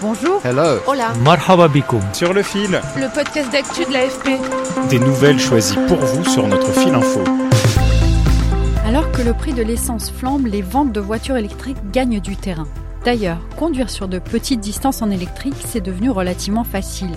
Bonjour. Hello. Hola. Marhaba bikoum. Sur le fil, Le podcast d'actu de l'AFP. des nouvelles choisies pour vous sur notre fil info. Alors que le prix de l'essence flambe, les ventes de voitures électriques gagnent du terrain. D'ailleurs, conduire sur de petites distances en électrique, c'est devenu relativement facile.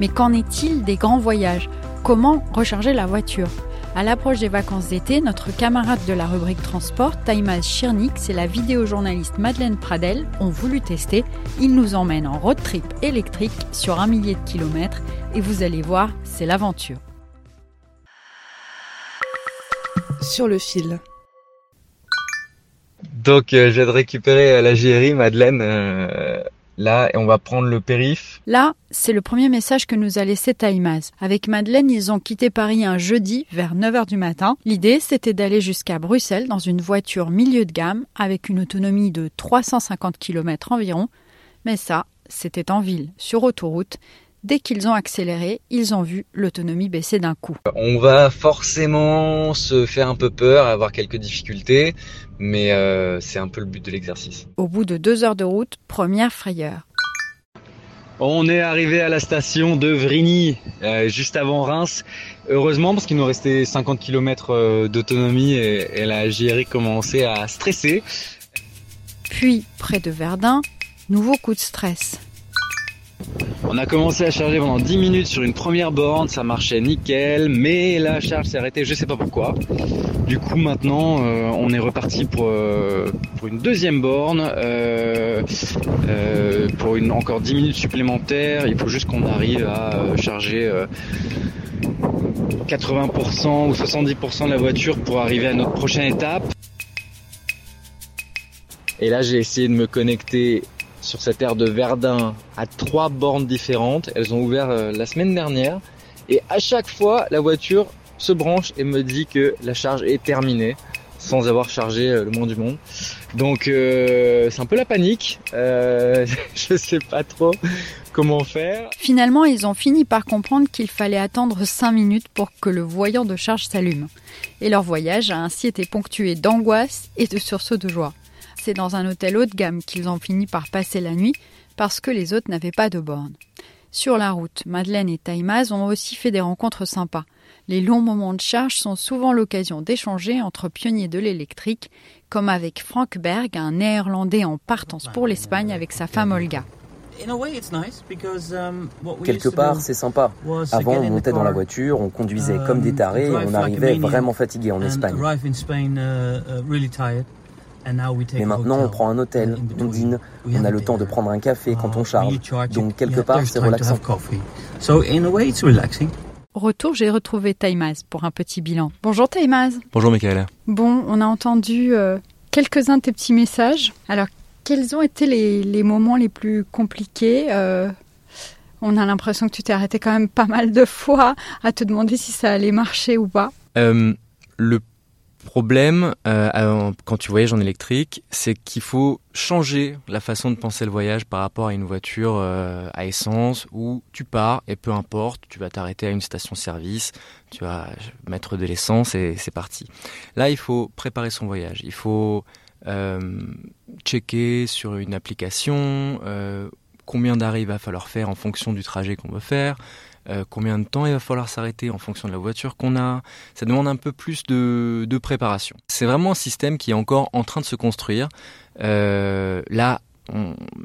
Mais qu'en est-il des grands voyages? Comment recharger la voiture? À l'approche des vacances d'été, notre camarade de la rubrique transport, Taïmaz Chirnix et la vidéojournaliste Madeleine Pradel ont voulu tester. Ils nous emmènent en road trip électrique sur un millier de kilomètres et vous allez voir, c'est l'aventure. Sur le fil. Donc euh, je viens de récupérer euh, la JRI, Madeleine, euh, là, on va prendre le périph. Là, c'est le premier message que nous a laissé Taïmaz. Avec Madeleine, ils ont quitté Paris un jeudi vers 9h du matin. L'idée, c'était d'aller jusqu'à Bruxelles dans une voiture milieu de gamme avec une autonomie de 350 km environ. Mais ça, c'était en ville, sur autoroute. Dès qu'ils ont accéléré, ils ont vu l'autonomie baisser d'un coup. On va forcément se faire un peu peur, avoir quelques difficultés, mais euh, c'est un peu le but de l'exercice. Au bout de deux heures de route, première frayeur. On est arrivé à la station de Vrigny, euh, juste avant Reims. Heureusement, parce qu'il nous restait 50 km d'autonomie et, et la JRI commençait à stresser. Puis, près de Verdun, nouveau coup de stress. On a commencé à charger pendant 10 minutes sur une première borne, ça marchait nickel, mais la charge s'est arrêtée, je sais pas pourquoi. Du coup, maintenant, euh, on est reparti pour, euh, une deuxième borne, euh, pour encore 10 minutes supplémentaires. Il faut juste qu'on arrive à charger euh, 80% ou 70% de la voiture pour arriver à notre prochaine étape. Et là, j'ai essayé de me connecter sur cette aire de Verdun à trois bornes différentes. Elles ont ouvert euh, la semaine dernière. Et à chaque fois, la voiture se branche et me dit que la charge est terminée sans avoir chargé euh, le moins du monde. Donc euh, c'est un peu la panique. Je sais pas trop comment faire. Finalement, ils ont fini par comprendre qu'il fallait attendre 5 minutes pour que le voyant de charge s'allume. Et leur voyage a ainsi été ponctué d'angoisse et de sursauts de joie. C'est dans un hôtel haut de gamme qu'ils ont fini par passer la nuit parce que les autres n'avaient pas de borne. Sur la route, Madeleine et Taïmaz ont aussi fait des rencontres sympas. Les longs moments de charge sont souvent l'occasion d'échanger entre pionniers de l'électrique, comme avec Frank Berg, un néerlandais en partance pour l'Espagne avec sa femme Olga. Quelque part, c'est sympa. Avant, on montait dans la voiture, on conduisait comme des tarés et on arrivait vraiment fatigué en Espagne. Mais maintenant, on prend un hôtel, on dîne, on a le temps de prendre un café quand on charge. Donc, quelque part, c'est relaxant. Retour, j'ai retrouvé Taïmaz pour un petit bilan. Bonjour Taïmaz. Bonjour Michael. Bon, on a entendu euh, quelques-uns de tes petits messages. Alors, quels ont été les, les moments les plus compliqués euh, On a l'impression que tu t'es arrêté quand même pas mal de fois à te demander si ça allait marcher ou pas. Euh, le problème euh, quand tu voyages en électrique, c'est qu'il faut changer la façon de penser le voyage par rapport à une voiture euh, à essence où tu pars et peu importe, tu vas t'arrêter à une station-service, tu vas mettre de l'essence et c'est parti. Là, il faut préparer son voyage. Il faut euh, checker sur une application combien d'arrêts il va falloir faire en fonction du trajet qu'on veut faire. Euh, combien de temps il va falloir s'arrêter en fonction de la voiture qu'on a? Ça demande un peu plus de, préparation. C'est vraiment un système qui est encore en train de se construire. Euh, là,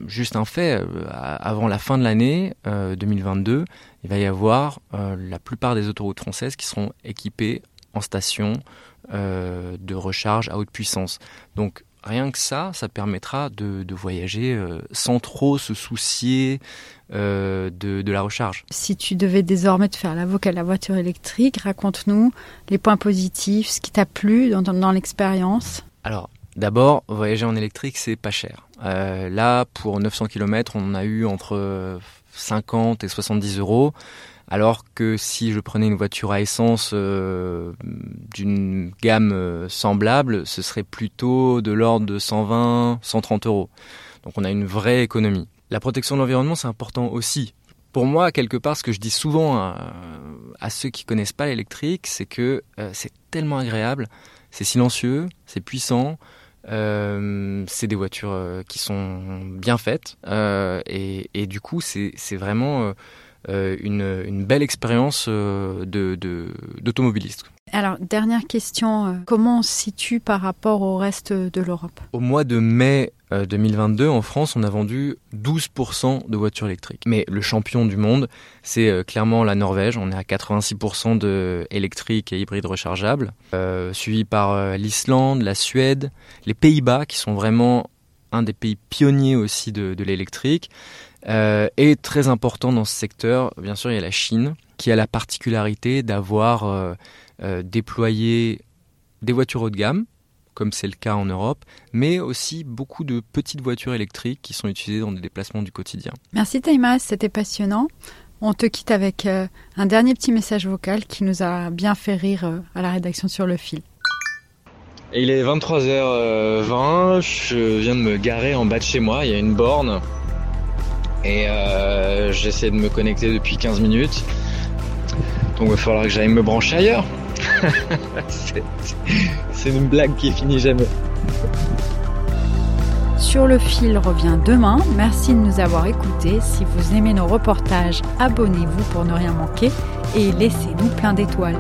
juste un fait, euh, avant la fin de l'année 2022, il va y avoir la plupart des autoroutes françaises qui seront équipées en station de recharge à haute puissance. Donc rien que ça, ça permettra de, de voyager euh, sans trop se soucier euh, de, de, la recharge. Si tu devais désormais te faire l'avocat de la voiture électrique, raconte-nous les points positifs, ce qui t'a plu dans, dans, dans l'expérience. Alors, d'abord, voyager en électrique, c'est pas cher. Euh, là, pour 900 km, on a eu entre 50 et 70 euros alors que si je prenais une voiture à essence euh, d'une gamme euh, semblable, ce serait plutôt de l'ordre de 120, 130 euros. Donc on a une vraie économie. La protection de l'environnement, c'est important aussi. Pour moi, quelque part, ce que je dis souvent à, ceux qui connaissent pas l'électrique, c'est que euh, c'est tellement agréable, c'est silencieux, c'est puissant, c'est des voitures qui sont bien faites et, du coup c'est vraiment euh, une, belle expérience euh, d'automobiliste. Alors, dernière question, euh, comment on se situe par rapport au reste de l'Europe? Au mois de mai 2022, en France, on a vendu 12% de voitures électriques. Mais le champion du monde, c'est clairement la Norvège. On est à 86% de électriques et hybrides rechargeables, suivi par l'Islande, la Suède, les Pays-Bas, qui sont vraiment un des pays pionniers aussi de l'électrique. Euh, et très important dans ce secteur, bien sûr, il y a la Chine, qui a la particularité d'avoir euh, euh, déployé des voitures haut de gamme, comme c'est le cas en Europe, mais aussi beaucoup de petites voitures électriques qui sont utilisées dans des déplacements du quotidien. Merci Taïma, c'était passionnant. On te quitte avec un dernier petit message vocal qui nous a bien fait rire à la rédaction sur le fil. Il est 23h20, je viens de me garer en bas de chez moi, il y a une borne et euh, j'essaie de me connecter depuis 15 minutes. Donc il va falloir que j'aille me brancher ailleurs. C'est une blague qui finit jamais. Sur le fil revient demain. Merci de nous avoir écoutés. Si vous aimez nos reportages, abonnez-vous pour ne rien manquer et laissez-nous plein d'étoiles.